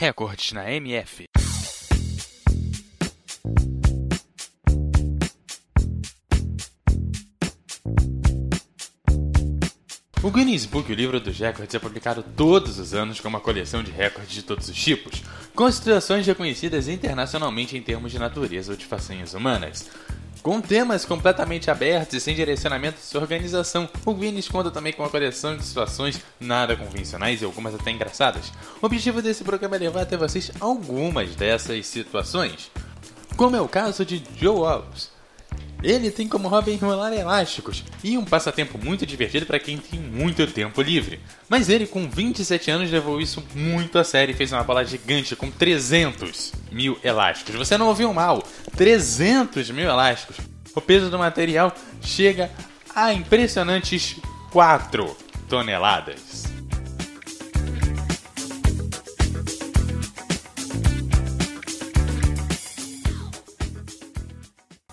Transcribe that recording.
Recordes na MF. O Guinness Book, o livro dos recordes, é publicado todos os anos com uma coleção de recordes de todos os tipos, com situações reconhecidas internacionalmente em termos de natureza ou de façanhas humanas. Com temas completamente abertos e sem direcionamento de sua organização, o Guinness conta também com uma coleção de situações nada convencionais e algumas até engraçadas. O objetivo desse programa é levar até vocês algumas dessas situações, como é o caso de Joe Walsh ele tem como hobby enrolar elásticos e um passatempo muito divertido para quem tem muito tempo livre. Mas ele, com 27 anos, levou isso muito a sério e fez uma bola gigante com 300 mil elásticos. Você não ouviu mal? 300 mil elásticos. O peso do material chega a impressionantes 4 toneladas.